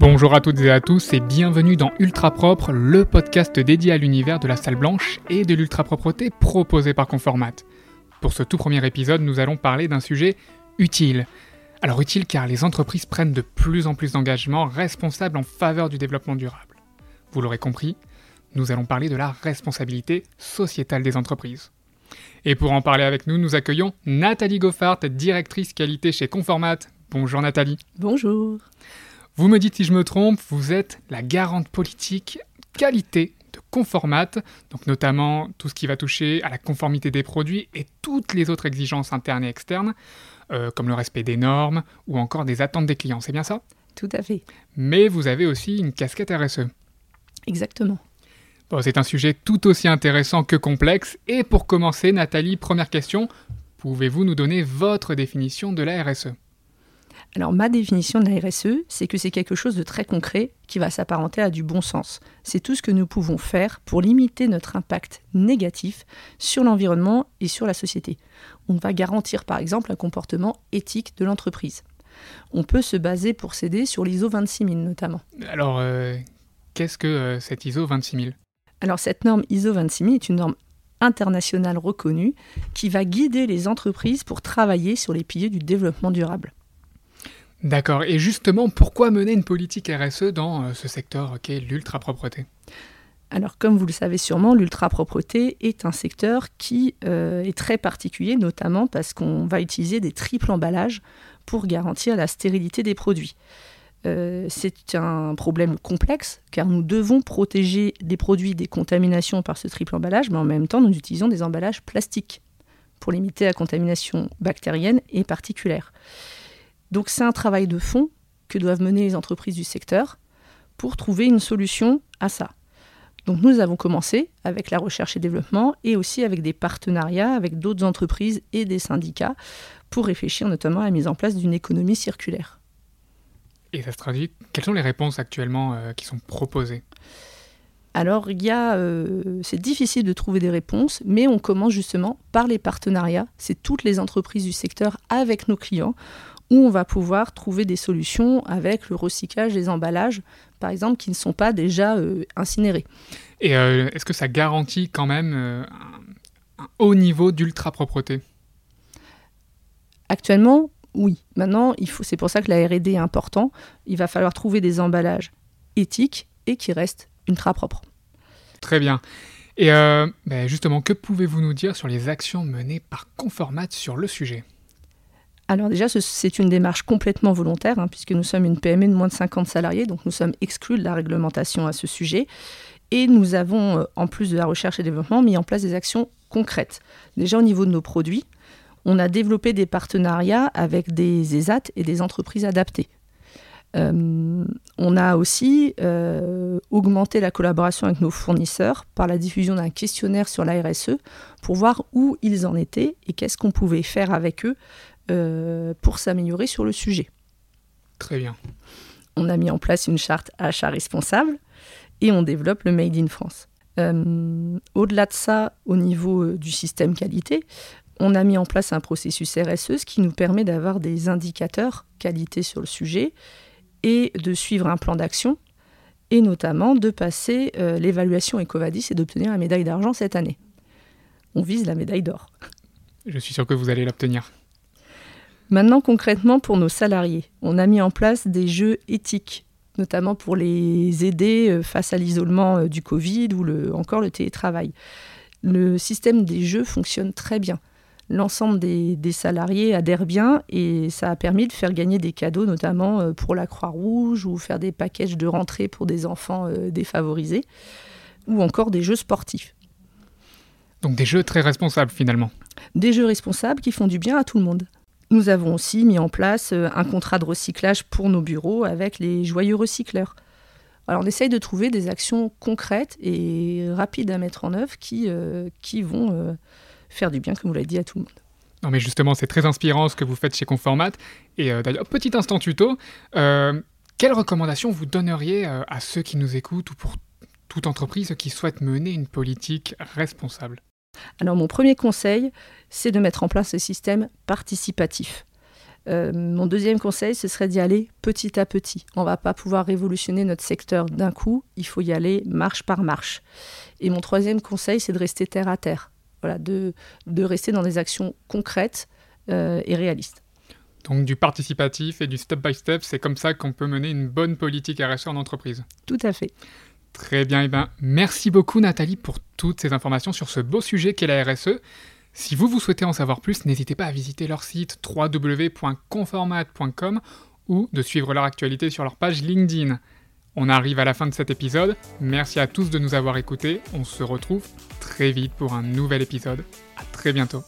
Bonjour à toutes et à tous et bienvenue dans Ultra Propre, le podcast dédié à l'univers de la salle blanche et de l'ultra propreté proposé par Conformat. Pour ce tout premier épisode, nous allons parler d'un sujet utile. Alors utile car les entreprises prennent de plus en plus d'engagements responsables en faveur du développement durable. Vous l'aurez compris, nous allons parler de la responsabilité sociétale des entreprises. Et pour en parler avec nous, nous accueillons Nathalie Goffart, directrice qualité chez Conformat. Bonjour Nathalie. Bonjour. Vous me dites si je me trompe, vous êtes la garante politique qualité de Conformat, donc notamment tout ce qui va toucher à la conformité des produits et toutes les autres exigences internes et externes, euh, comme le respect des normes ou encore des attentes des clients, c'est bien ça? Tout à fait. Mais vous avez aussi une casquette RSE. Exactement. Bon, c'est un sujet tout aussi intéressant que complexe, et pour commencer, Nathalie, première question, pouvez-vous nous donner votre définition de la RSE alors ma définition de la RSE, c'est que c'est quelque chose de très concret qui va s'apparenter à du bon sens. C'est tout ce que nous pouvons faire pour limiter notre impact négatif sur l'environnement et sur la société. On va garantir par exemple un comportement éthique de l'entreprise. On peut se baser pour s'aider sur l'ISO 26000 notamment. Alors, euh, qu'est-ce que euh, cette ISO 26000 Alors cette norme ISO 26000 est une norme internationale reconnue qui va guider les entreprises pour travailler sur les piliers du développement durable. D'accord. Et justement, pourquoi mener une politique RSE dans euh, ce secteur qu'est l'ultra-propreté? Alors, comme vous le savez sûrement, l'ultra-propreté est un secteur qui euh, est très particulier, notamment parce qu'on va utiliser des triples emballages pour garantir la stérilité des produits. Euh, c'est un problème complexe car nous devons protéger des produits des contaminations par ce triple emballage, mais en même temps, nous utilisons des emballages plastiques pour limiter la contamination bactérienne et particulière. Donc c'est un travail de fond que doivent mener les entreprises du secteur pour trouver une solution à ça. Donc nous avons commencé avec la recherche et développement et aussi avec des partenariats avec d'autres entreprises et des syndicats pour réfléchir notamment à la mise en place d'une économie circulaire. Et ça se traduit, quelles sont les réponses actuellement euh, qui sont proposées? Alors, il y a, euh, c'est difficile de trouver des réponses, mais on commence justement par les partenariats. C'est toutes les entreprises du secteur avec nos clients où on va pouvoir trouver des solutions avec le recyclage des emballages, par exemple, qui ne sont pas déjà euh, incinérés. Et est-ce que ça garantit quand même un, haut niveau d'ultra-propreté? Actuellement, oui. Maintenant, il faut, c'est pour ça que la R&D est important. Il va falloir trouver des emballages éthiques et qui restent ultra propres. Très bien. Et ben justement, que pouvez-vous nous dire sur les actions menées par Conformat sur le sujet? Alors déjà, c'est une démarche complètement volontaire, hein, puisque nous sommes une PME de moins de 50 salariés, donc nous sommes exclus de la réglementation à ce sujet. Et nous avons, euh, en plus de la recherche et développement, mis en place des actions concrètes. Déjà au niveau de nos produits, on a développé des partenariats avec des ESAT et des entreprises adaptées. Euh, on a aussi euh, augmenté la collaboration avec nos fournisseurs par la diffusion d'un questionnaire sur la RSE pour voir où ils en étaient et qu'est-ce qu'on pouvait faire avec eux euh, pour s'améliorer sur le sujet. Très bien. On a mis en place une charte achat responsable et on développe le Made in France. Au-delà de ça, au niveau du système qualité, on a mis en place un processus RSE, ce qui nous permet d'avoir des indicateurs qualité sur le sujet et de suivre un plan d'action et notamment de passer l'évaluation EcoVadis et d'obtenir la médaille d'argent cette année. On vise la médaille d'or. Je suis sûr que vous allez l'obtenir. Maintenant, concrètement, pour nos salariés, on a mis en place des jeux éthiques, notamment pour les aider euh, face à l'isolement euh, du Covid ou le, encore le télétravail. Le système des jeux fonctionne très bien. L'ensemble des, salariés adhèrent bien et ça a permis de faire gagner des cadeaux, notamment euh, pour la Croix-Rouge ou faire des packages de rentrée pour des enfants défavorisés ou encore des jeux sportifs. Donc des jeux très responsables finalement. Des jeux responsables qui font du bien à tout le monde. Nous avons aussi mis en place euh, un contrat de recyclage pour nos bureaux avec les joyeux recycleurs. Alors on essaye de trouver des actions concrètes et rapides à mettre en œuvre qui, euh, qui vont euh, faire du bien, comme vous l'avez dit, à tout le monde. Non mais justement, c'est très inspirant ce que vous faites chez Conformat. Et d'ailleurs, petit instant tuto, quelles recommandations vous donneriez à ceux qui nous écoutent ou pour toute entreprise qui souhaite mener une politique responsable? Alors mon premier conseil, c'est de mettre en place un système participatif. Euh, mon deuxième conseil, ce serait d'y aller petit à petit. On ne va pas pouvoir révolutionner notre secteur d'un coup, il faut y aller marche par marche. Et mon troisième conseil, c'est de rester terre à terre, voilà, de, de rester dans des actions concrètes euh, et réalistes. Donc du participatif et du step-by-step, c'est comme ça qu'on peut mener une bonne politique RSE en entreprise. Tout à fait. Très bien, et eh ben, merci beaucoup Nathalie pour toutes ces informations sur ce beau sujet qu'est la RSE. Si vous vous souhaitez en savoir plus, n'hésitez pas à visiter leur site www.conformat.com ou de suivre leur actualité sur leur page LinkedIn. On arrive à la fin de cet épisode, merci à tous de nous avoir écoutés, on se retrouve très vite pour un nouvel épisode. A très bientôt.